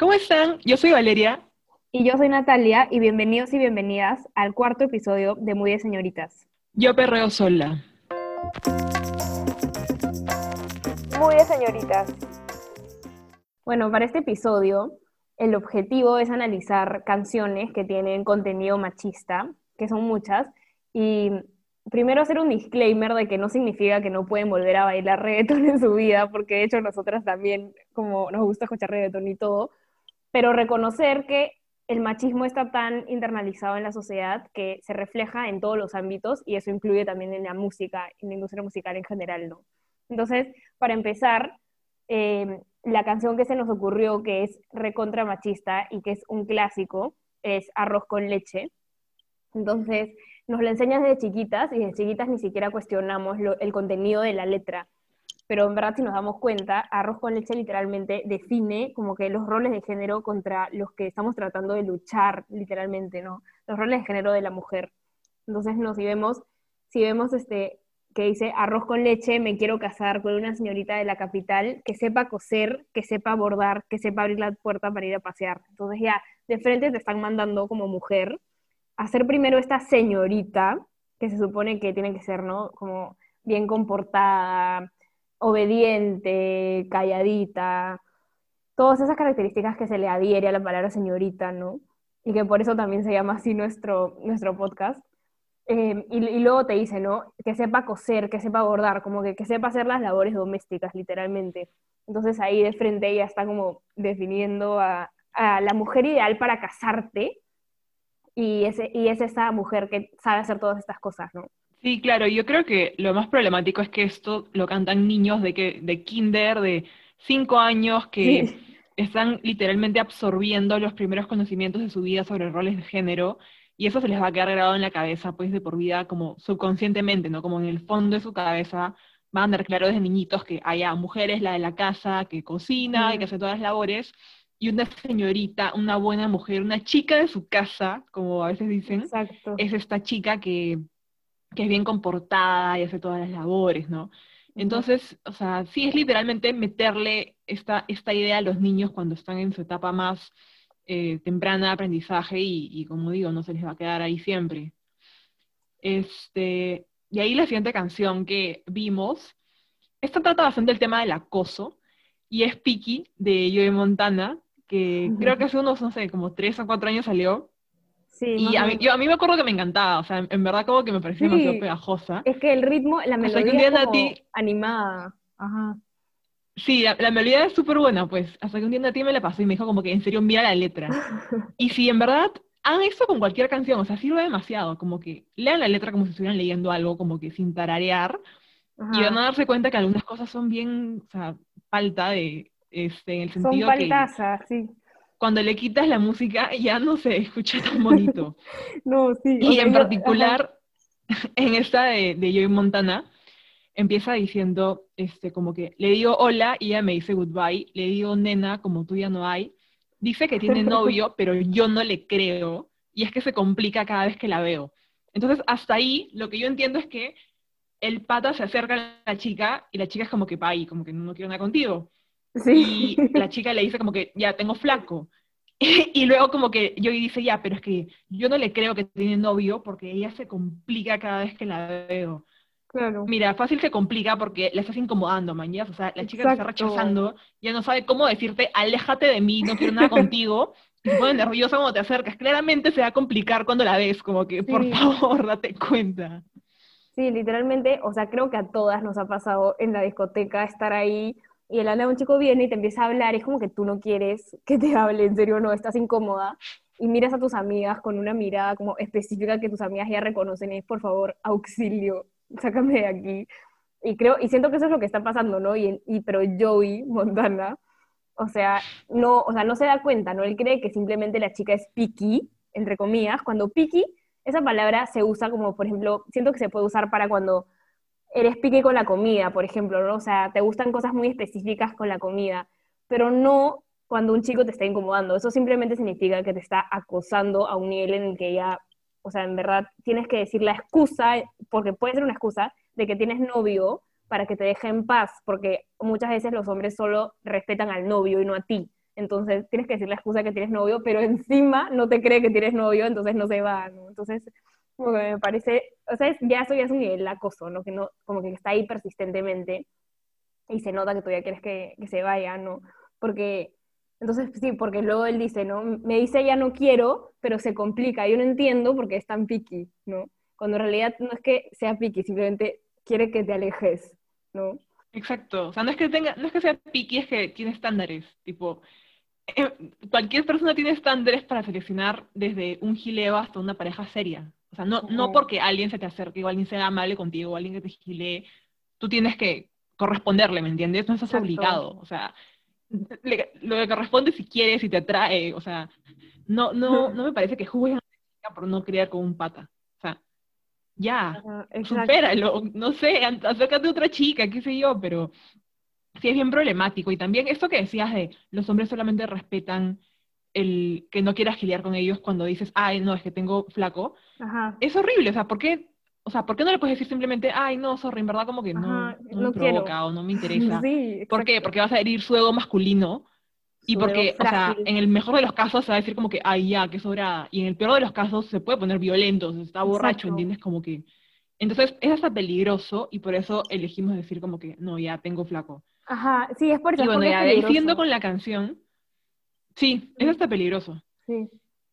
¿Cómo están? Yo soy Valeria. Y yo soy Natalia, y bienvenidos y bienvenidas al cuarto episodio de Muy de Señoritas. Yo perreo sola. Muy de Señoritas. Bueno, para este episodio, el objetivo es analizar canciones que tienen contenido machista, que son muchas, y primero hacer un disclaimer de que no significa que no pueden volver a bailar reggaetón en su vida, porque de hecho nosotras también, como nos gusta escuchar reggaetón y todo, pero reconocer que el machismo está tan internalizado en la sociedad que se refleja en todos los ámbitos y eso incluye también en la música, en la industria musical en general, ¿no? Entonces, para empezar, eh, la canción que se nos ocurrió, que es recontra machista y que es un clásico, es Arroz con leche. Entonces, nos la enseñas desde chiquitas y desde chiquitas ni siquiera cuestionamos el contenido de la letra. Pero en verdad, si nos damos cuenta, arroz con leche literalmente define como que los roles de género contra los que estamos tratando de luchar, literalmente, ¿no? Los roles de género de la mujer. Entonces, no, si vemos, si vemos este, que dice arroz con leche, me quiero casar con una señorita de la capital que sepa coser, que sepa bordar, que sepa abrir la puerta para ir a pasear. Entonces ya de frente te están mandando como mujer hacer primero esta señorita, que se supone que tiene que ser, ¿no? Como bien comportada, obediente, calladita, todas esas características que se le adhiere a la palabra señorita, ¿no? Y que por eso también se llama así nuestro, nuestro podcast. Eh, y, luego te dice, ¿no? Que sepa coser, que sepa bordar, como que, que sepa hacer las labores domésticas, literalmente. Entonces ahí de frente ella está como definiendo a, a la mujer ideal para casarte, y, ese, y es esa mujer que sabe hacer todas estas cosas, ¿no? Sí, claro, yo creo que lo más problemático es que esto lo cantan niños de, que, de kinder, de cinco años, que están literalmente absorbiendo los primeros conocimientos de su vida sobre roles de género, y eso se les va a quedar grabado en la cabeza, pues, de por vida, como subconscientemente, ¿no? Como en el fondo de su cabeza van a andar claro desde niñitos que haya mujeres, la de la casa, que cocina y que hace todas las labores, y una señorita, una buena mujer, una chica de su casa, como a veces dicen, es esta chica que, es bien comportada y hace todas las labores, ¿no? Entonces, o sea, sí es literalmente meterle esta, esta idea a los niños cuando están en su etapa más eh, temprana de aprendizaje y, y, como digo, no se les va a quedar ahí siempre. Este, y ahí la siguiente canción que vimos, esta trata bastante el tema del acoso, y es Piki de Joey Montana, que creo que hace unos, no sé, como tres o cuatro años salió. Sí, y a mí, yo, a mí me acuerdo que me encantaba, o sea, en, verdad como que me parecía demasiado pegajosa. Es que el ritmo, la melodía es como animada. Ajá. Sí, la, melodía es súper buena, pues, hasta que un día a ti me la pasó y me dijo como que en serio mira la letra. y si en verdad hagan esto con cualquier canción, o sea, sirve demasiado, como que lean la letra como si estuvieran leyendo algo, como que sin tararear, y van a darse cuenta que algunas cosas son bien, o sea, falta de, este, en el sentido Son paltazas, sí. Cuando le quitas la música ya no se escucha tan bonito. no, sí. Y en particular, en esta de, de Joey Montana, empieza diciendo, este, como que le digo hola y ella me dice goodbye, le digo nena, como tú ya no hay, dice que tiene novio, pero yo no le creo, y es que se complica cada vez que la veo. Entonces, hasta ahí, lo que yo entiendo es que el pata se acerca a la chica y la chica es como que, pa, como que no quiero nada contigo. Y la chica le dice como que, ya, tengo flaco. y luego como que yo dice, ya, pero es que yo no le creo que tiene novio porque ella se complica cada vez que la veo. Claro. Mira, fácil se complica porque la estás incomodando, mañana. O sea, la chica te está rechazando, ya no sabe cómo decirte, aléjate de mí, no quiero nada contigo. Y se pone nerviosa cuando te acercas. Claramente se va a complicar cuando la ves, como que, por favor, date cuenta. Sí, literalmente, o sea, creo que a todas nos ha pasado en la discoteca estar ahí y el anda un chico viene y te empieza a hablar, es como que tú no quieres que te hable, en serio no, estás incómoda, y miras a tus amigas con una mirada como específica que tus amigas ya reconocen, y es por favor, auxilio, sácame de aquí. Y creo, y siento que eso es lo que está pasando, ¿no? Y, y pero Joey Montana, o sea, no, o sea, no se da cuenta, ¿no? Él cree que simplemente la chica es picky, entre comillas, cuando picky, esa palabra se usa como, por ejemplo, siento que se puede usar para cuando eres pique con la comida, por ejemplo, ¿no? O sea, te gustan cosas muy específicas con la comida, pero no cuando un chico te está incomodando. Eso simplemente significa que te está acosando a un nivel en el que ya, o sea, en verdad tienes que decir la excusa, porque puede ser una excusa, de que tienes novio para que te deje en paz, porque muchas veces los hombres solo respetan al novio y no a ti. entonces tienes que decir la excusa que tienes novio, pero encima no te cree que tienes novio, entonces no se va, ¿no? Entonces, como que me parece, o sea, ya eso ya es un nivel de acoso, ¿no? Que no, como que está ahí persistentemente y se nota que todavía quieres que, que se vaya, ¿no? Porque, entonces sí, porque luego él dice, ¿no? Me dice ya no quiero, pero se complica, yo no entiendo porque es tan picky, ¿no? Cuando en realidad no es que sea picky, simplemente quiere que te alejes, ¿no? Exacto, o sea, no es que tenga, no es que sea picky, es que tiene estándares, tipo, eh, cualquier persona tiene estándares para seleccionar desde un gileo hasta una pareja seria. O sea, no, no porque alguien se te acerque o alguien sea amable contigo o alguien que te gilee, tú tienes que corresponderle, ¿me entiendes? No estás obligado. O sea, lo que corresponde si quieres, si te atrae, o sea, no, no, no me parece que juzgues a por no criar con un pata. O sea, ya, supéralo, no sé, acércate a otra chica, qué sé yo, pero sí es bien problemático. Y también esto que decías de los hombres solamente respetan el que no quieras gilear con ellos cuando dices, ay, no, es que tengo flaco, es horrible. O sea, ¿por qué, o sea, ¿por qué no le puedes decir simplemente, ay, no, sorry, en verdad como que no, no, me provoca o no me interesa? ¿Por qué? Porque vas a herir su ego masculino. y porque, o sea, en el mejor de los casos se va a decir como que, ay, ya, qué sobrada. Y en el peor de los casos se puede poner violento, se está borracho, ¿entiendes? Como que... Entonces, es hasta peligroso y por eso elegimos decir como que, no, ya, tengo flaco. Ajá, sí, es por eso. Y bueno, ya siguiendo con la canción, sí, eso está peligroso. Sí.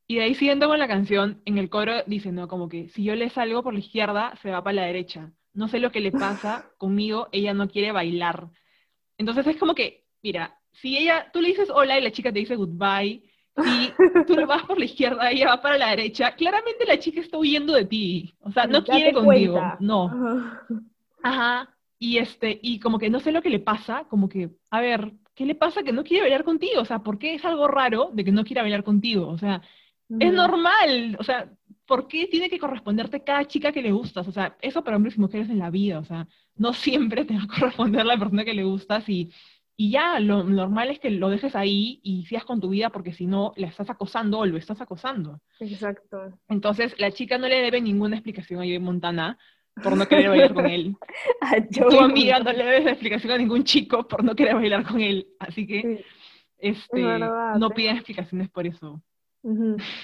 Y de ahí siguiendo con la canción, en el coro dice, no, como que si yo le salgo por la izquierda, se va para la derecha. No sé lo que le pasa conmigo, ella no quiere bailar. Entonces es como que, mira, si ella, tú le dices hola y la chica te dice goodbye, si tú le vas por la izquierda, ella va para la derecha, claramente la chica está huyendo de ti. O sea, no quiere contigo, no. Ajá. Y, este, y como que no sé lo que le pasa, como que, a ver, ¿qué le pasa que no quiere bailar contigo? O sea, ¿por qué es algo raro de que no quiera bailar contigo? O sea, es normal, o sea, ¿por qué tiene que corresponderte cada chica que le gustas? O sea, eso para hombres y mujeres en la vida, o sea, no siempre te va a corresponder la persona que le gustas y, y ya, lo normal es que lo dejes ahí y sigas con tu vida porque si no, la estás acosando o lo estás acosando. Exacto. Entonces, la chica no le debe ninguna explicación a Joey Montana por no querer bailar con él. tu amiga no le debes explicación a ningún chico por no querer bailar con él. Así que este, no piden explicaciones por eso.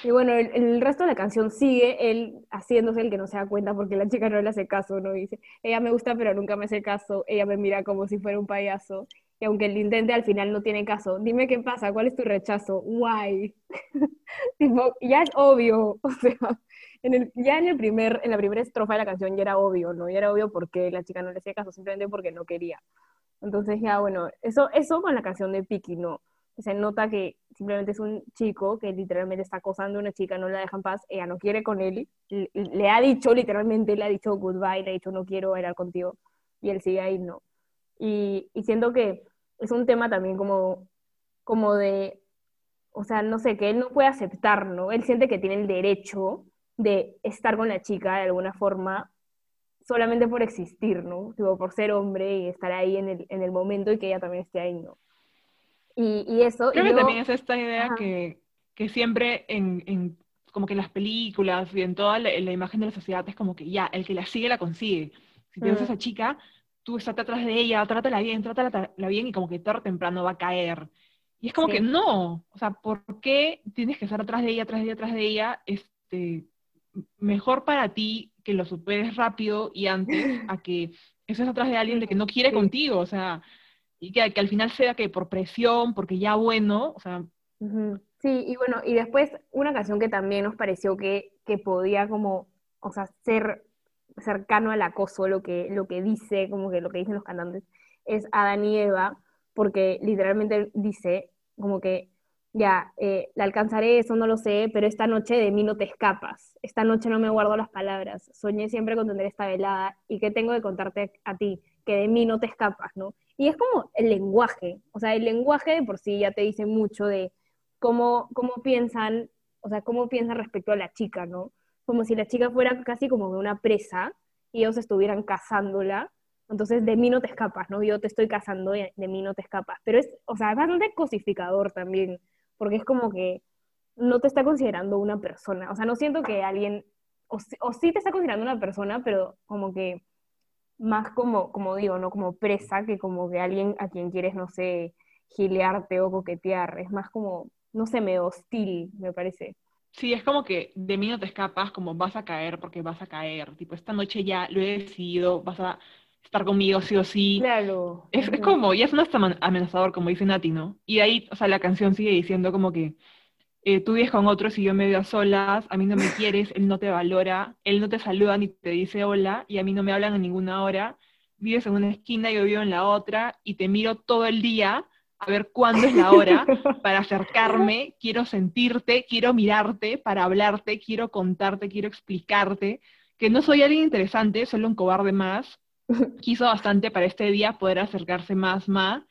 Y bueno, el, resto de la canción sigue él haciéndose el que no se da cuenta porque la chica no le hace caso, ¿no? dice, ella me gusta pero nunca me hace caso, ella me mira como si fuera un payaso. Y aunque el intente al final no tiene caso, dime qué pasa, cuál es tu rechazo, why. tipo, ya es obvio, o sea, ya en, el primer, en la primera estrofa de la canción ya era obvio, ¿no? Ya era obvio porque la chica no le hacía caso, simplemente porque no quería. Entonces ya, bueno, eso, eso con la canción de Piki, ¿no? Se nota que simplemente es un chico que literalmente está acosando a una chica, no la deja en paz, ella no quiere con él, le, ha dicho literalmente, le ha dicho goodbye, le ha dicho no quiero bailar contigo, y él sigue ahí, no. Y, y siento que es un tema también como, como de, o sea, no sé, que él no puede aceptar, ¿no? Él siente que tiene el derecho de estar con la chica de alguna forma solamente por existir, ¿no? Tipo, por ser hombre y estar ahí en el, en el momento y que ella también esté ahí, ¿no? Y, y eso... Creo que también es esta idea que, que, siempre en, en, como que en las películas y en toda la, imagen de la sociedad es como que ya, el que la sigue la consigue. Si tienes a esa chica, tú estás atrás de ella, trátala bien, trátala bien y como que tarde o temprano va a caer. Y es como que no, o sea, ¿por qué tienes que estar atrás de ella, atrás de ella, atrás de ella? Este, mejor para ti que lo superes rápido y antes a que estés atrás de alguien de que no quiere contigo, o sea, y que, al final sea que por presión, porque ya bueno, o sea... Sí, y bueno, y después una canción que también nos pareció que, que podía como, o sea, ser cercano al acoso, lo que, lo que dice, como que lo que dicen los cantantes, es Adán y Eva, porque literalmente dice como que ya, eh, la alcanzaré, eso no lo sé, pero esta noche de mí no te escapas. Esta noche no me guardo las palabras. Soñé siempre con tener esta velada y que tengo que contarte a ti, que de mí no te escapas, ¿no? Y es como el lenguaje, o sea, el lenguaje de por sí ya te dice mucho de cómo, cómo piensan, o sea, cómo piensan respecto a la chica, ¿no? Como si la chica fuera casi como una presa y ellos estuvieran cazándola. Entonces, de mí no te escapas, ¿no? Yo te estoy cazando, y de mí no te escapas. Pero es, o sea, es bastante cosificador también porque es como que no te está considerando una persona. O sea, no siento que alguien, o, sí te está considerando una persona, pero como que más como, como digo, ¿no? Como presa que como que alguien a quien quieres, no sé, gilearte o coquetear, es más como, no sé, me hostil, me parece. Sí, es como que de mí no te escapas, como vas a caer porque vas a caer. Tipo, esta noche ya lo he decidido, vas a estar conmigo sí o sí. Claro. Es, es como, ya es un hasta amenazador, como dice Nati, ¿no? Y ahí, o sea, la canción sigue diciendo como que eh, tú vives con otros y yo me veo a solas, a mí no me quieres, él no te valora, él no te saluda ni te dice hola y a mí no me hablan en ninguna hora. Vives en una esquina y yo vivo en la otra y te miro todo el día a ver cuándo es la hora para acercarme, quiero sentirte, quiero mirarte para hablarte, quiero contarte, quiero explicarte que no soy alguien interesante, solo un cobarde más. Quiso bastante para este día poder acercarse más, más.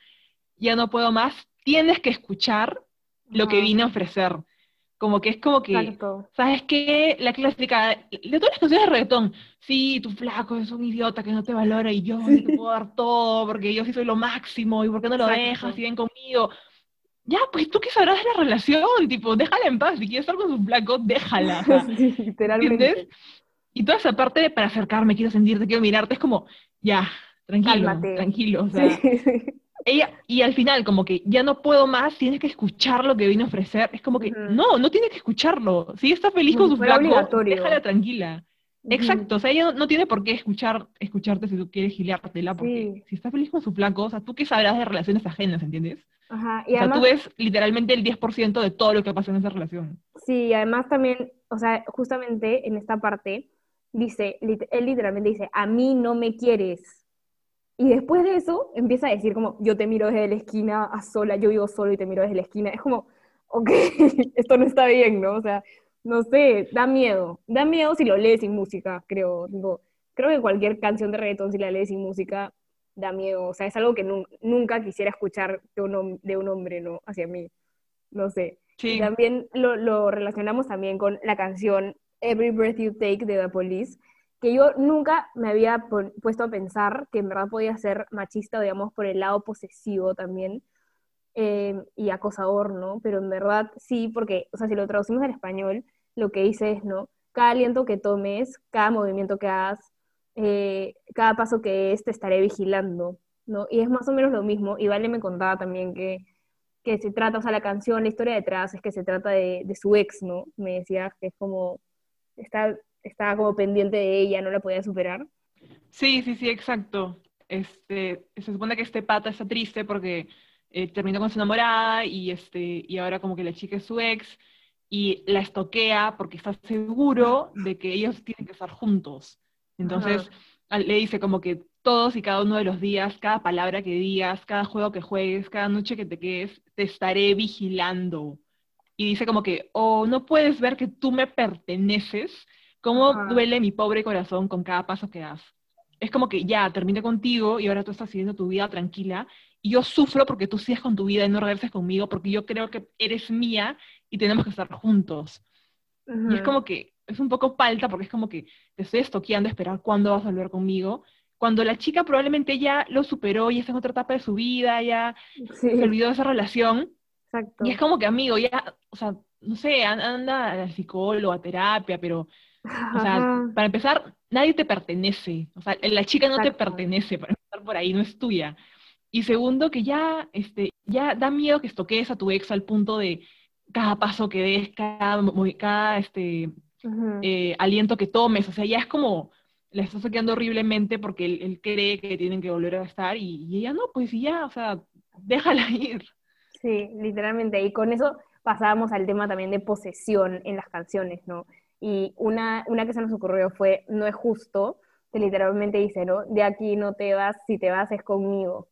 Ya no puedo más. Tienes que escuchar lo que vine a ofrecer. Como que es como que, ¿sabes qué? La clásica, de todas las canciones de reggaetón, sí, tu flaco es un idiota que no te valora y yo te puedo dar todo porque yo sí soy lo máximo y por qué no lo dejas y ven conmigo. Ya, pues tú qué sabrás de la relación, tipo, déjala en paz, si quieres estar con su flaco, déjala. literalmente. Y toda esa parte de para acercarme, quiero sentirte, quiero mirarte, es como, ya, tranquilo, tranquilo. O sea, ella, y al final, como que ya no puedo más, tienes que escuchar lo que vino a ofrecer. Es como que, no, no tienes que escucharlo. Si está feliz con su flaco, déjala tranquila. Exacto, o sea, ella no, tiene por qué escuchar, escucharte si tú quieres giliártela, porque si está feliz con su flaco, o sea, tú qué sabrás de relaciones ajenas, ¿entiendes? Ajá, y o sea, tú ves literalmente el 10% de todo lo que pasa en esa relación. Sí, y además también, o sea, justamente en esta parte, dice, él literalmente dice, a mí no me quieres, y después de eso empieza a decir como, yo te miro desde la esquina a sola, yo vivo solo y te miro desde la esquina. Es como, ok, esto no está bien, ¿no? O sea, no sé, da miedo. Da miedo si lo lees sin música, creo. creo que cualquier canción de reggaetón, si la lees sin música, da miedo. O sea, es algo que nunca quisiera escuchar de un, de un hombre, ¿no? Hacia mí. No sé. Sí. también lo, lo relacionamos también con la canción Every Breath You Take de The Police, que yo nunca me había puesto a pensar que en verdad podía ser machista, digamos, por el lado posesivo también, eh, y acosador, ¿no? Pero en verdad sí, porque, o sea, si lo traducimos al español, lo que dice es, ¿no? Cada aliento que tomes, cada movimiento que hagas, eh, cada paso que es, te estaré vigilando, ¿no? Y es más o menos lo mismo, y Vale me contaba también que, que se trata, o sea, la canción, la historia detrás es que se trata de, de su ex, ¿no? Me decía que es como, está estaba como pendiente de ella, no la podía superar. Sí, sí, sí, exacto. Este, se supone que este pata está triste porque eh, terminó con su enamorada y, este, y ahora como que la chica es su ex y la estoquea porque está seguro de que ellos tienen que estar juntos. Entonces le dice como que todos y cada uno de los días, cada palabra que digas, cada juego que juegues, cada noche que te quedes, te estaré vigilando. Y dice como que, o oh, no puedes ver que tú me perteneces ¿Cómo duele mi pobre corazón con cada paso que das? Es como que ya, terminé contigo y ahora tú estás siguiendo tu vida tranquila y yo sufro porque tú sigues con tu vida y no regreses conmigo porque yo creo que eres mía y tenemos que estar juntos. Y es como que es un poco falta porque es como que te estoy estoqueando a esperar cuándo vas a volver conmigo. Cuando la chica probablemente ya lo superó y está en otra etapa de su vida, ya se olvidó de esa relación. Exacto. Y es como que, amigo, ya, o sea, no sé, anda al psicólogo, a terapia, pero o sea, para empezar, nadie te pertenece. O sea, la chica no te pertenece, para empezar por ahí, no es tuya. Y segundo, que ya, este, ya da miedo que estoques a tu ex al punto de cada paso que des, cada, cada este, eh, aliento que tomes. O sea, ya es como, la estás quedando horriblemente porque él, cree que tienen que volver a estar y, y ella no, pues ya, o sea, déjala ir. Sí, literalmente. Y con eso pasábamos al tema también de posesión en las canciones, ¿no? Y una, una que se nos ocurrió fue, no es justo, que literalmente dice, ¿no? De aquí no te vas, si te vas es conmigo.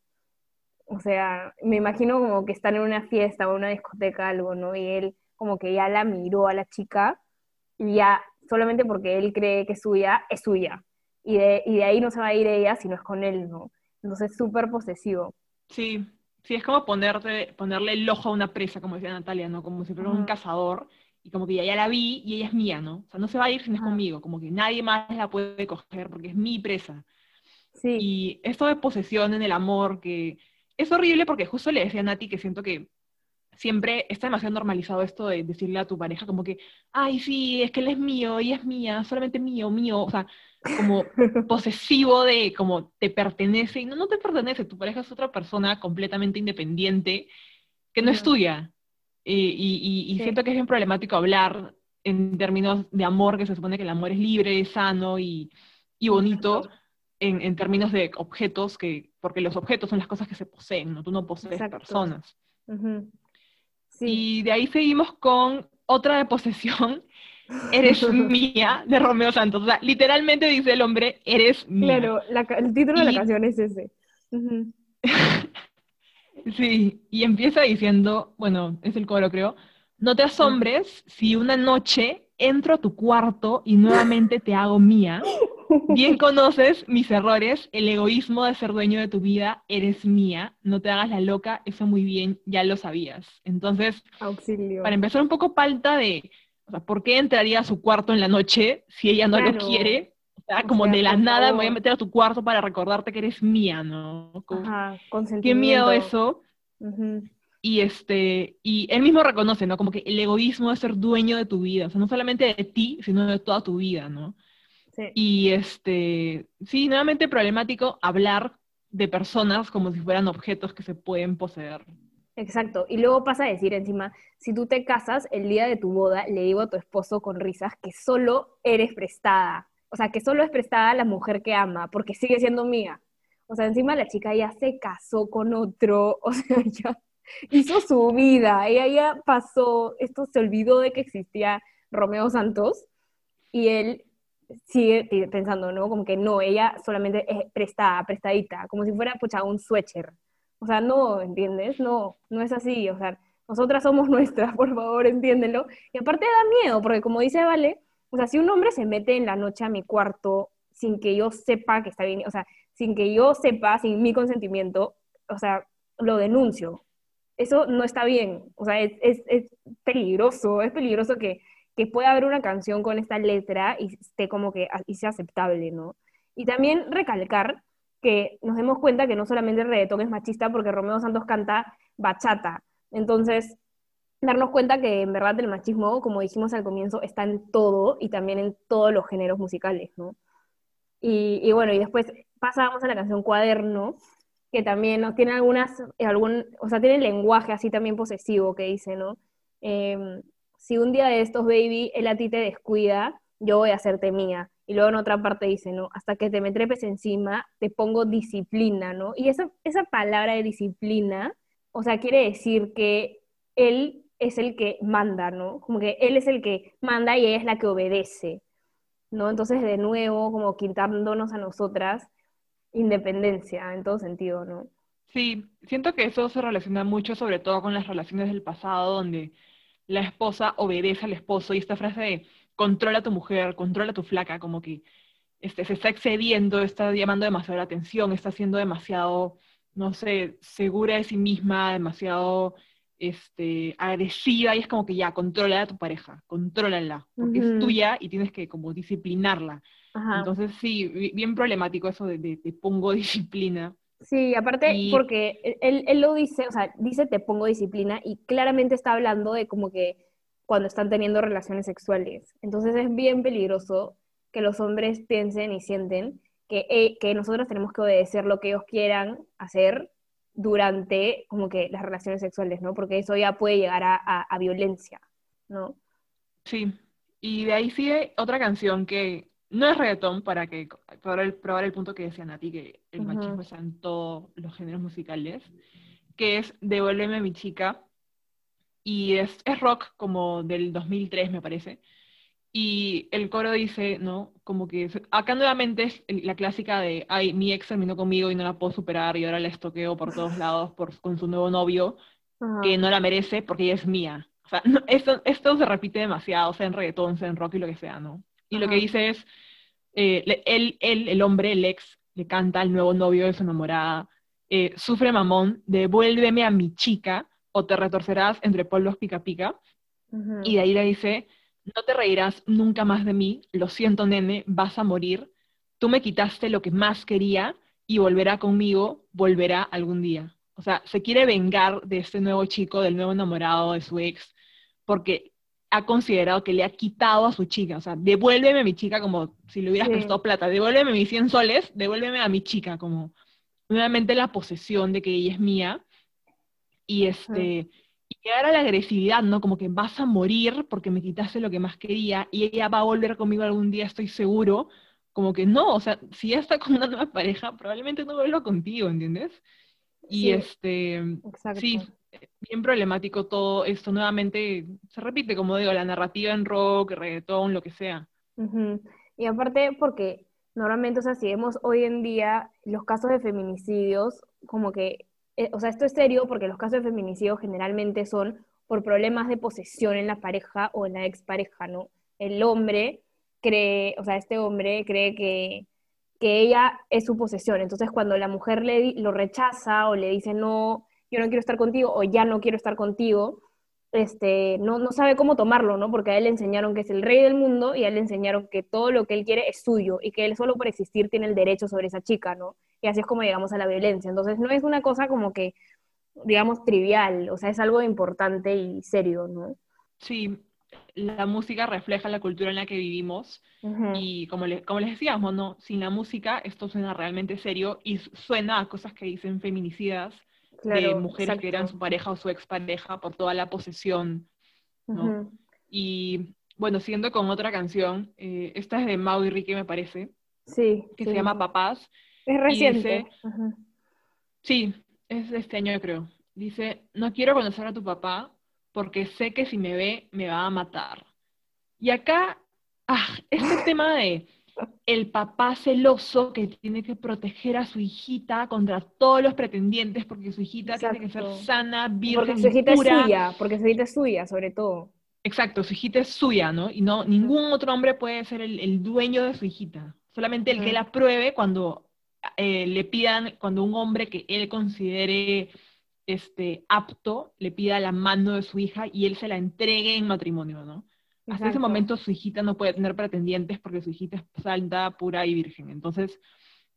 O sea, me imagino como que están en una fiesta o una discoteca algo, ¿no? Y él como que ya la miró a la chica y ya, solamente porque él cree que es suya, es suya. Y de, y de ahí no se va a ir ella si no es con él, ¿no? Entonces, súper posesivo. Sí, sí, es como ponerte, ponerle el ojo a una presa, como decía Natalia, ¿no? Como si fuera un cazador y como que ya, ya la vi y ella es mía, ¿no? O sea, no se va a ir si no es conmigo, como que nadie más la puede coger porque es mi presa. Sí. Y esto de posesión en el amor, que es horrible porque justo le decía a Nati que siento que siempre está demasiado normalizado esto de decirle a tu pareja como que, ay, sí, es que él es mío, ella es mía, solamente mío, mío, o sea, como posesivo de como te pertenece, y no, no te pertenece, tu pareja es otra persona completamente independiente que no es tuya. y, siento que es bien problemático hablar en términos de amor, que se supone que el amor es libre, sano y, bonito, en, términos de objetos, que, porque los objetos son las cosas que se poseen, ¿no? Tú no posees personas. Y de ahí seguimos con otra de posesión, eres mía, de Romeo Santos. O sea, literalmente dice el hombre, eres mía. Claro, el título de la canción es ese. sí, y empieza diciendo, bueno, es el coro creo, no te asombres si una noche entro a tu cuarto y nuevamente te hago mía. Bien conoces mis errores, el egoísmo de ser dueño de tu vida, eres mía, no te hagas la loca, eso muy bien, ya lo sabías. Entonces, Auxilio. para empezar un poco falta de, o sea, ¿por qué entraría a su cuarto en la noche si ella no lo quiere? O sea, como de la nada me voy a meter a tu cuarto para recordarte que eres mía, ¿no? Ajá, Qué miedo eso. Y, este, y él mismo reconoce, ¿no? Como que el egoísmo de ser dueño de tu vida, o sea, no solamente de ti, sino de toda tu vida, ¿no? Sí. Y este, sí, nuevamente problemático hablar de personas como si fueran objetos que se pueden poseer. Exacto. Y luego pasa a decir encima, si tú te casas el día de tu boda, le digo a tu esposo con risas que solo eres prestada. O sea, que solo es prestada a la mujer que ama, porque sigue siendo mía. O sea, encima la chica ya se casó con otro, o sea, ya hizo su vida, ella ya pasó, esto se olvidó de que existía Romeo Santos y él sigue pensando, ¿no? Como que no, ella solamente es prestada, prestadita, como si fuera, pucha, un sweater. O sea, no, ¿entiendes? No, no es así, o sea, nosotras somos nuestras, por favor, entiéndelo. Y aparte da miedo, porque como dice Vale, o sea, si un hombre se mete en la noche a mi cuarto sin que yo sepa que está bien, o sea, sin que yo sepa, sin mi consentimiento, o sea, lo denuncio eso no está bien, o sea, es, es, peligroso, es peligroso que, que, pueda haber una canción con esta letra y esté como que y sea aceptable, ¿no? Y también recalcar que nos demos cuenta que no solamente el reggaetón es machista porque Romeo Santos canta bachata, entonces darnos cuenta que en verdad el machismo, como dijimos al comienzo, está en todo y también en todos los géneros musicales, ¿no? Y, y bueno, y después pasamos a la canción Cuaderno, que también ¿no? tiene algunas, algún, o sea, tiene lenguaje así también posesivo que dice, ¿no? Em, si un día de estos, baby, él a ti te descuida, yo voy a hacerte mía. Y luego en otra parte dice, ¿no? Hasta que te me trepes encima, te pongo disciplina, ¿no? Y esa, esa palabra de disciplina, o sea, quiere decir que él es el que manda, ¿no? Como que él es el que manda y ella es la que obedece, ¿no? Entonces, de nuevo, como quitándonos a nosotras independencia en todo sentido, ¿no? Sí, siento que eso se relaciona mucho sobre todo con las relaciones del pasado, donde la esposa obedece al esposo y esta frase de controla a tu mujer, controla a tu flaca, como que este, se está excediendo, está llamando demasiado la atención, está siendo demasiado, no sé, segura de sí misma, demasiado este, agresiva y es como que ya, controla a tu pareja, contrólala, porque es tuya y tienes que como disciplinarla. Entonces sí, bien problemático eso de, te pongo disciplina. Sí, aparte porque e, él, él, lo dice, o sea, dice te pongo disciplina y claramente está hablando de como que cuando están teniendo relaciones sexuales. Entonces es bien peligroso que los hombres piensen y sienten que, eh, que nosotros tenemos que obedecer lo que ellos quieran hacer durante como que las relaciones sexuales, ¿no? Porque eso ya puede llegar a, a, violencia, ¿no? Sí, y de ahí sigue otra canción que no es reggaetón, para que probar el, probar el punto que decía Nati, que el machismo está en todos los géneros musicales, que es Devuélveme a mi chica, y es, es rock como del 2003, me parece, y el coro dice, ¿no? Como que acá nuevamente es la clásica de, ay, mi ex terminó conmigo y no la puedo superar y ahora la estoqueo por todos lados por, con su nuevo novio, que no la merece porque ella es mía. O sea, esto, esto se repite demasiado, sea en reggaetón, sea en rock y lo que sea, ¿no? Y lo que dice es, eh, él, él, el hombre, el ex, le canta al nuevo novio de su enamorada, eh, sufre mamón, devuélveme a mi chica o te retorcerás entre polvos pica pica. Y de ahí le dice, no te reirás nunca más de mí, lo siento nene, vas a morir, tú me quitaste lo que más quería y volverá conmigo, volverá algún día. O sea, se quiere vengar de este nuevo chico, del nuevo enamorado de su ex, porque ha considerado que le ha quitado a su chica. O sea, devuélveme a mi chica como si le hubieras prestado plata. Devuélveme mis 100 soles, devuélveme a mi chica, como nuevamente la posesión de que ella es mía. Y este, y llegar a la agresividad, ¿no? Como que vas a morir porque me quitaste lo que más quería y ella va a volver conmigo algún día, estoy seguro. Como que no, o sea, si ella está con una nueva pareja, probablemente no vuelva contigo, ¿entiendes? Y este, sí, bien problemático todo esto. Nuevamente se repite, como digo, la narrativa en rock, reggaetón, lo que sea. Y aparte, porque normalmente, o sea, si vemos hoy en día los casos de feminicidios, como que eh, o sea, esto es serio porque los casos de feminicidio generalmente son por problemas de posesión en la pareja o en la expareja, ¿no? El hombre cree, o sea, este hombre cree que, que ella es su posesión. Entonces, cuando la mujer le, lo rechaza o le dice, no, yo no quiero estar contigo o ya no quiero estar contigo, este, no, no sabe cómo tomarlo, ¿no? Porque a él le enseñaron que es el rey del mundo y a él le enseñaron que todo lo que él quiere es suyo y que él solo por existir tiene el derecho sobre esa chica, ¿no? Y así es como llegamos a la violencia. Entonces no es una cosa como que, digamos, trivial, o sea, es algo importante y serio, ¿no? Sí, la música refleja la cultura en la que vivimos y como, como les decíamos, ¿no? Sin la música esto suena realmente serio y suena a cosas que dicen feminicidas de mujeres que eran su pareja o su expareja por toda la posesión, ¿no? Y bueno, siguiendo con otra canción, eh, esta es de Mau y Ricky, me parece. Sí. Que se llama Papás. Es reciente. sí, es de este año, yo creo. Dice, no quiero conocer a tu papá porque sé que si me ve, me va a matar. Y acá, ah, este tema de el papá celoso que tiene que proteger a su hijita contra todos los pretendientes porque su hijita tiene que ser sana, virgen, Porque su hijita es suya, porque su hijita es suya, sobre todo. Exacto, su hijita es suya, ¿no? Y no, ningún otro hombre puede ser el, dueño de su hijita. Solamente el que la pruebe cuando eh, le pidan, cuando un hombre que él considere este, apto le pida la mano de su hija y él se la entregue en matrimonio, ¿no? Hasta ese momento su hijita no puede tener pretendientes porque su hijita es salda, pura y virgen. Entonces,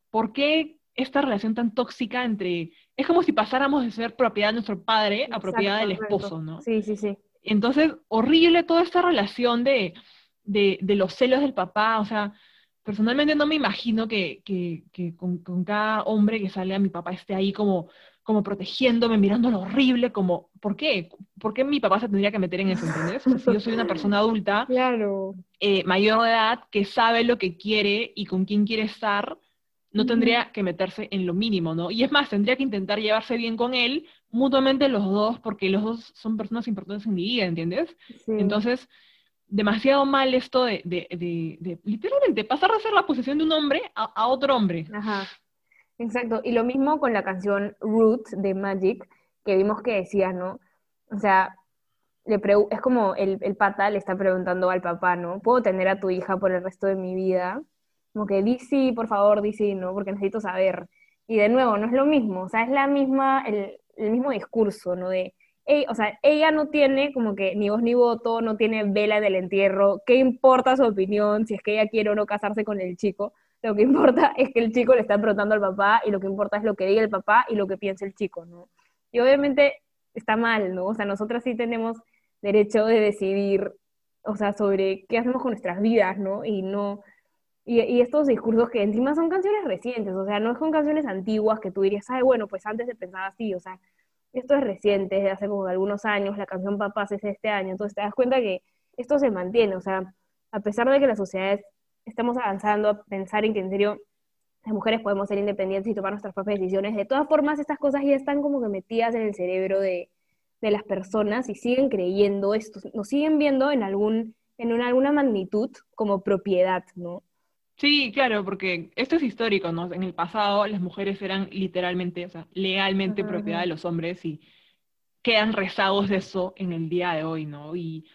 ¿por qué esta relación tan tóxica entre... Es como si pasáramos de ser propiedad de nuestro padre a propiedad del esposo, ¿no? Sí, sí, sí. Entonces, horrible toda esta relación de, de, los celos del papá, o sea, personalmente no me imagino que, que, que con, con, cada hombre que sale a mi papá esté ahí como como protegiéndome, mirando lo horrible, como, ¿por qué? ¿Por qué mi papá se tendría que meter en eso, ¿entendés? si yo soy una persona adulta, claro. Eh, mayor de edad, que sabe lo que quiere y con quién quiere estar, no tendría que meterse en lo mínimo, ¿no? Y es más, tendría que intentar llevarse bien con él, mutuamente los dos, porque los dos son personas importantes en mi vida, ¿entiendes? Entonces, demasiado mal esto de, de, de, literalmente pasar a ser la posesión de un hombre a, a otro hombre. Ajá. Exacto, y lo mismo con la canción Root de Magic, que vimos que decía, ¿no? O sea, le es como el, el pata le está preguntando al papá, ¿no? ¿Puedo tener a tu hija por el resto de mi vida? Como que di sí, por favor, di sí, ¿no? Porque necesito saber. Y de nuevo, no es lo mismo, o sea, es la misma, el, el mismo discurso, ¿no? De, o sea, ella no tiene como que ni voz ni voto, no tiene vela del entierro, ¿qué importa su opinión si es que ella quiere o no casarse con el chico? Lo que importa es que el chico le está preguntando al papá y lo que importa es lo que diga el papá y lo que piense el chico, ¿no? Y obviamente está mal, ¿no? O sea, nosotras sí tenemos derecho de decidir, o sea, sobre qué hacemos con nuestras vidas, ¿no? Y no... Y, estos discursos que encima son canciones recientes, o sea, no son canciones antiguas que tú dirías, ay, bueno, pues antes se pensaba así, o sea, esto es reciente, de hace como algunos años, la canción Papás es este año, entonces te das cuenta que esto se mantiene, o sea, a pesar de que la sociedad es estamos avanzando a pensar en que en serio las mujeres podemos ser independientes y tomar nuestras propias decisiones. De todas formas, estas cosas ya están como que metidas en el cerebro de, de las personas y siguen creyendo esto, nos siguen viendo en, algún, en una, alguna magnitud como propiedad, ¿no? Sí, claro, porque esto es histórico, ¿no? En el pasado las mujeres eran literalmente, o sea, legalmente propiedad de los hombres y quedan rezagos de eso en el día de hoy, ¿no? Y,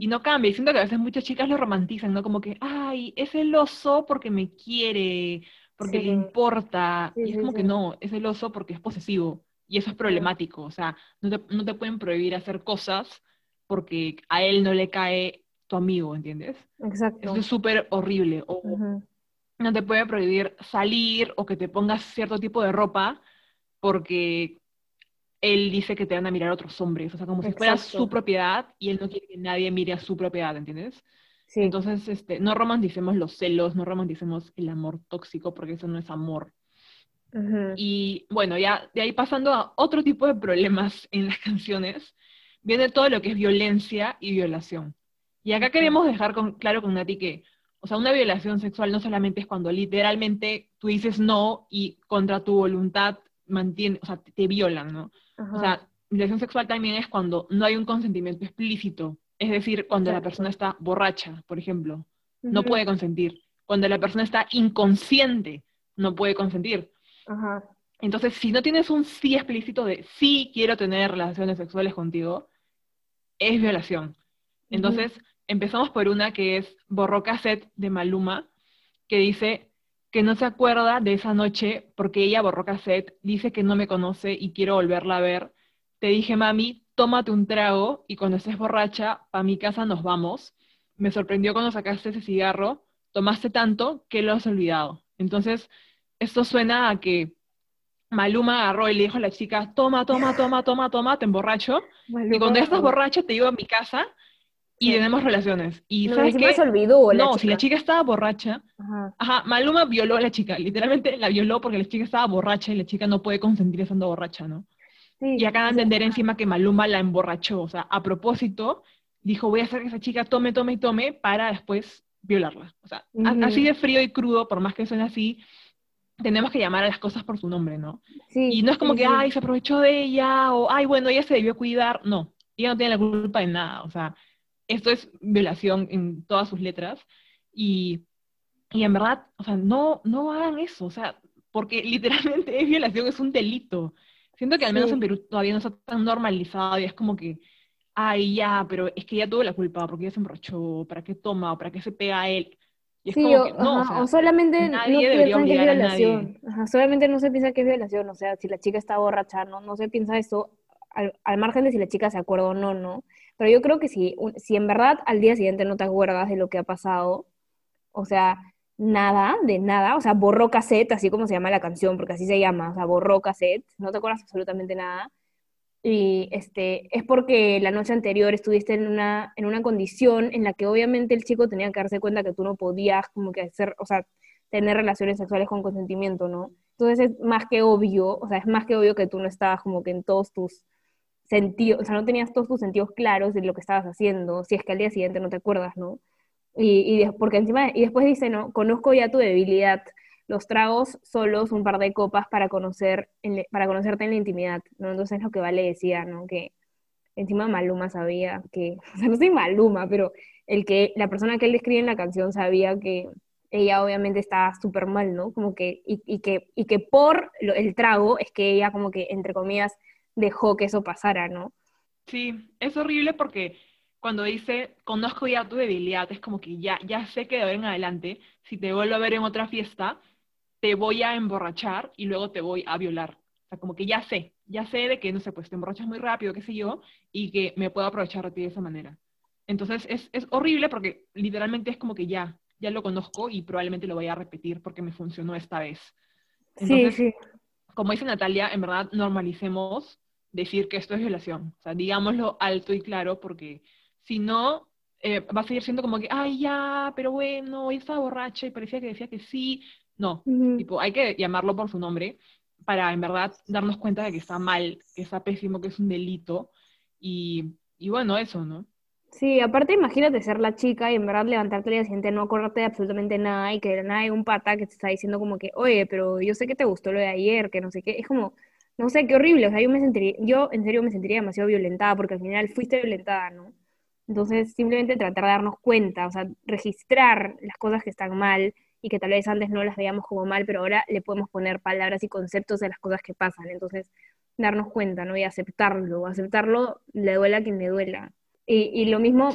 y no cambia. Y siento que a veces muchas chicas lo romantizan, ¿no? Como que, ay, es el oso porque me quiere, porque le importa. y es como que no, es el oso porque es posesivo. Y eso es problemático. O sea, no te, no te pueden prohibir hacer cosas porque a él no le cae tu amigo, ¿entiendes? Exacto. Eso es súper horrible. O no te puede prohibir salir o que te pongas cierto tipo de ropa porque él dice que te van a mirar otros hombres, o sea, como si fuera su propiedad y él no quiere que nadie mire a su propiedad, ¿entiendes? Sí. Entonces, este, no romanticemos los celos, no romanticemos el amor tóxico, porque eso no es amor. Y bueno, ya de ahí pasando a otro tipo de problemas en las canciones, viene todo lo que es violencia y violación. Y acá queremos dejar claro con Nati que, o sea, una violación sexual no solamente es cuando literalmente tú dices no y contra tu voluntad mantiene, o sea, te, violan, ¿no? O sea, violación sexual también es cuando no hay un consentimiento explícito. Es decir, cuando la persona está borracha, por ejemplo, no puede consentir. Cuando la persona está inconsciente, no puede consentir. Entonces, si no tienes un sí explícito de sí quiero tener relaciones sexuales contigo, es violación. Entonces, empezamos por una que es Borró Cassette de Maluma, que dice que no se acuerda de esa noche porque ella borró cassette, dice que no me conoce y quiero volverla a ver. Te dije, mami, tómate un trago y cuando estés borracha, pa' mi casa nos vamos. Me sorprendió cuando sacaste ese cigarro, tomaste tanto que lo has olvidado. Entonces, esto suena a que Maluma agarró y le dijo a la chica, toma, toma, toma, toma, toma, te emborracho. y cuando estás borracho te llevo a mi casa y tenemos relaciones. Y ¿sabes qué? Se olvidó no, si la chica estaba borracha, ajá. Maluma violó a la chica, literalmente la violó porque la chica estaba borracha y la chica no puede consentir estando borracha, ¿no? y acá de entender encima que Maluma la emborrachó, o sea, a propósito, dijo, voy a hacer que esa chica tome, tome y tome para después violarla. O sea, así de frío y crudo, por más que suene así, tenemos que llamar a las cosas por su nombre, ¿no? Sí, y no es como que, ay, se aprovechó de ella, o, ay, bueno, ella se debió cuidar. No, ella no tiene la culpa de nada. O sea, esto es violación en todas sus letras. Y, y en verdad, o sea, no, no hagan eso. O sea, porque literalmente es violación, es un delito. Siento que al menos en Perú todavía no está tan normalizado y es como que, ay, ya, pero es que ella tuvo la culpa porque ella se emborrachó, ¿para qué toma? ¿O para qué se pega a él? sí, o, solamente no piensan que es violación. solamente no se piensa que es violación. O sea, si la chica está borracha, no, no se piensa eso al, margen de si la chica se acuerda o no, ¿no? Pero yo creo que si, si en verdad al día siguiente no te acuerdas de lo que ha pasado, o sea, nada, de nada, o sea, borró cassette, así como se llama la canción, porque así se llama, o sea, borró cassette, no te acuerdas absolutamente nada, y este, es porque la noche anterior estuviste en una, en una condición en la que obviamente el chico tenía que darse cuenta que tú no podías como que hacer, o sea, tener relaciones sexuales con consentimiento, ¿no? Entonces es más que obvio, o sea, es más que obvio que tú no estabas como que en todos tus sentidos, o sea, no tenías todos tus sentidos claros de lo que estabas haciendo, si es que al día siguiente no te acuerdas, ¿no? Y, y porque encima, y después dice, no, conozco ya tu debilidad, los tragos solos, un par de copas para, conocer para conocerte en la intimidad, ¿no? Entonces lo que Vale decía, ¿no? Que encima Maluma sabía que, o sea, no soy Maluma, pero el que, la persona que él describe en la canción sabía que ella obviamente estaba súper mal, ¿no? Como que, y, que, y que por el trago es que ella como que, entre comillas, dejó que eso pasara, ¿no? Sí, es horrible porque cuando dice, conozco ya tu debilidad, es como que ya, ya sé que de ahora en adelante, si te vuelvo a ver en otra fiesta, te voy a emborrachar y luego te voy a violar. O sea, como que ya sé, ya sé de que, no sé, pues te emborrachas muy rápido, qué sé yo, y que me puedo aprovechar de ti de esa manera. Entonces es, es horrible porque literalmente es como que ya, ya lo conozco y probablemente lo voy a repetir porque me funcionó esta vez. Entonces, sí, sí. como dice Natalia, en verdad normalicemos decir que esto es violación. O sea, digámoslo alto y claro porque si no, eh, va a seguir siendo como que, ay, ya, pero bueno, ella estaba borracha y parecía que decía que sí, no, tipo, hay que llamarlo por su nombre para en verdad darnos cuenta de que está mal, que está pésimo, que es un delito. Y, y bueno, eso, ¿no? Sí, aparte imagínate ser la chica y en verdad levantarte al día siguiente, no acordarte de absolutamente nada y que de nada hay un pata que te está diciendo como que, oye, pero yo sé que te gustó lo de ayer, que no sé qué, es como, no sé, qué horrible, o sea, yo me sentiría, yo en serio me sentiría demasiado violentada porque al final fuiste violentada, ¿no? Entonces, simplemente tratar de darnos cuenta, o sea, registrar las cosas que están mal, y que tal vez antes no las veíamos como mal, pero ahora le podemos poner palabras y conceptos de las cosas que pasan. Entonces, darnos cuenta, ¿no? Y aceptarlo. Aceptarlo le duela a quien le duela. Y, y lo mismo,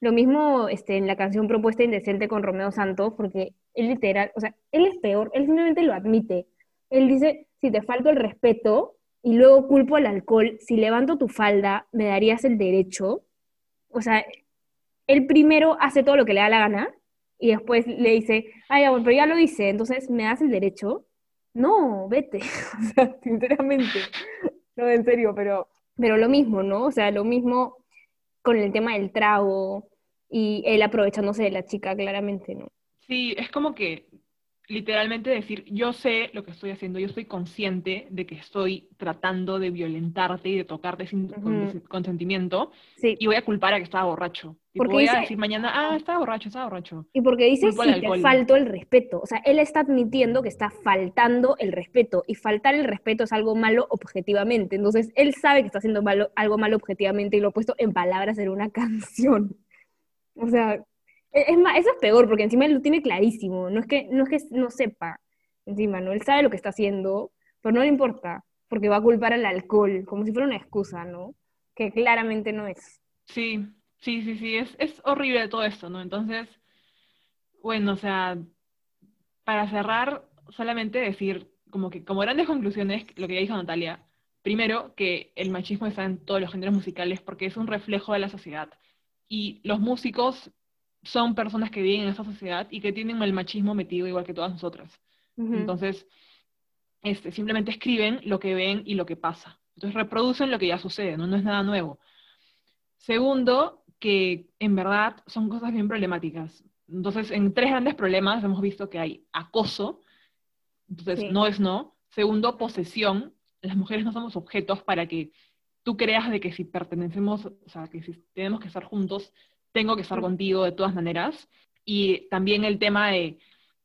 lo mismo este, en la canción propuesta Indecente con Romeo Santos, porque él literal, o sea, él es peor, él simplemente lo admite. Él dice, si te falto el respeto y luego culpo al alcohol, si levanto tu falda, me darías el derecho. O sea, él primero hace todo lo que le da la gana y después le dice, ay, bueno, pero ya lo hice, entonces me das el derecho. No, vete, o sea, sinceramente. no, en serio, pero, pero lo mismo, ¿no? O sea, lo mismo con el tema del trago y él aprovechándose de la chica, claramente, ¿no? Sí, es como que literalmente decir, yo sé lo que estoy haciendo, yo estoy consciente de que estoy tratando de violentarte y de tocarte sin consentimiento, y voy a culpar a que estaba borracho. Y voy a decir mañana, ah, estaba borracho, estaba borracho. Y porque dice, sí, te faltó el respeto. O sea, él está admitiendo que está faltando el respeto, y faltar el respeto es algo malo objetivamente. Entonces, él sabe que está haciendo malo, algo malo objetivamente y lo ha puesto en palabras en una canción. O sea, es más, eso es peor, porque encima él lo tiene clarísimo. No es que no, es que no sepa, encima, ¿no? Él sabe lo que está haciendo, pero no le importa, porque va a culpar al alcohol, como si fuera una excusa, ¿no? Que claramente no es. Sí, sí, sí, sí, es, es horrible todo esto, ¿no? Entonces, bueno, o sea, para cerrar, solamente decir, como que, como grandes conclusiones, lo que ya dijo Natalia, primero, que el machismo está en todos los géneros musicales porque es un reflejo de la sociedad. Y los músicos son personas que viven en esa sociedad y que tienen el machismo metido igual que todas nosotras. Entonces, este, simplemente escriben lo que ven y lo que pasa. Entonces reproducen lo que ya sucede, ¿no? no es nada nuevo. Segundo, que en verdad son cosas bien problemáticas. Entonces, en tres grandes problemas hemos visto que hay acoso, entonces no es no. Segundo, posesión. Las mujeres no somos objetos para que tú creas de que si pertenecemos, o sea, que si tenemos que estar juntos, tengo que estar contigo de todas maneras. Y también el tema de,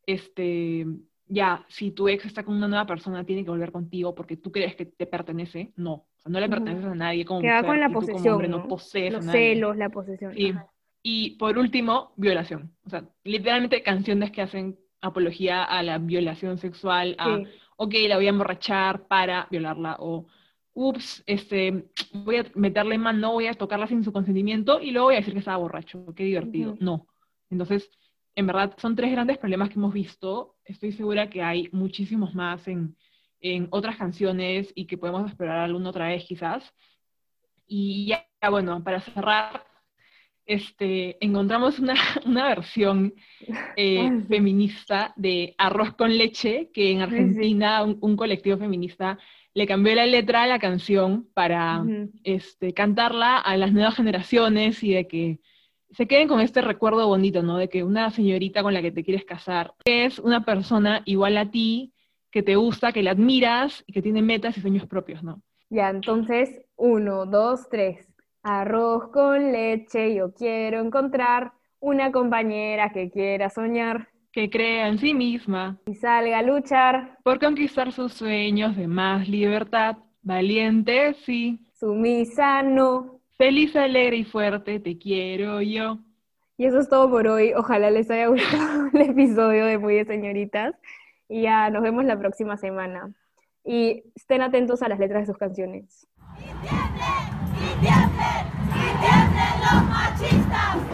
este, ya, si tu ex está con una nueva persona, tiene que volver contigo porque tú crees que te pertenece. No, o sea, no le perteneces a nadie como Queda con la posesión, hombre, ¿no? posees Los celos, la posesión. Y por último, violación. O sea, literalmente canciones que hacen apología a la violación sexual, a, ok, la voy a emborrachar para violarla, o ups, este, voy a meterle mano, voy a tocarla sin su consentimiento y luego voy a decir que estaba borracho, qué divertido. No. Entonces, en verdad, son tres grandes problemas que hemos visto. Estoy segura que hay muchísimos más en, en otras canciones y que podemos esperar alguna otra vez quizás. Y ya, bueno, para cerrar, este, encontramos una, una versión eh, ah, feminista de Arroz con Leche, que en Argentina un colectivo feminista le cambió la letra a la canción para este, cantarla a las nuevas generaciones y de que se queden con este recuerdo bonito, ¿no? De que una señorita con la que te quieres casar es una persona igual a ti, que te gusta, que la admiras y que tiene metas y sueños propios, ¿no? Ya, entonces, uno, dos, tres. Arroz con leche, yo quiero encontrar una compañera que quiera soñar que crea en sí misma y salga a luchar por conquistar sus sueños de más libertad, valiente sí, sumisa no, feliz, alegre y fuerte te quiero yo. Y eso es todo por hoy. Ojalá les haya gustado el episodio de Muy de Señoritas. Y ya nos vemos la próxima semana. Y estén atentos a las letras de sus canciones. ¡Y tiemblen! ¡Y tiemblen! ¡Y tiemblen los machistas!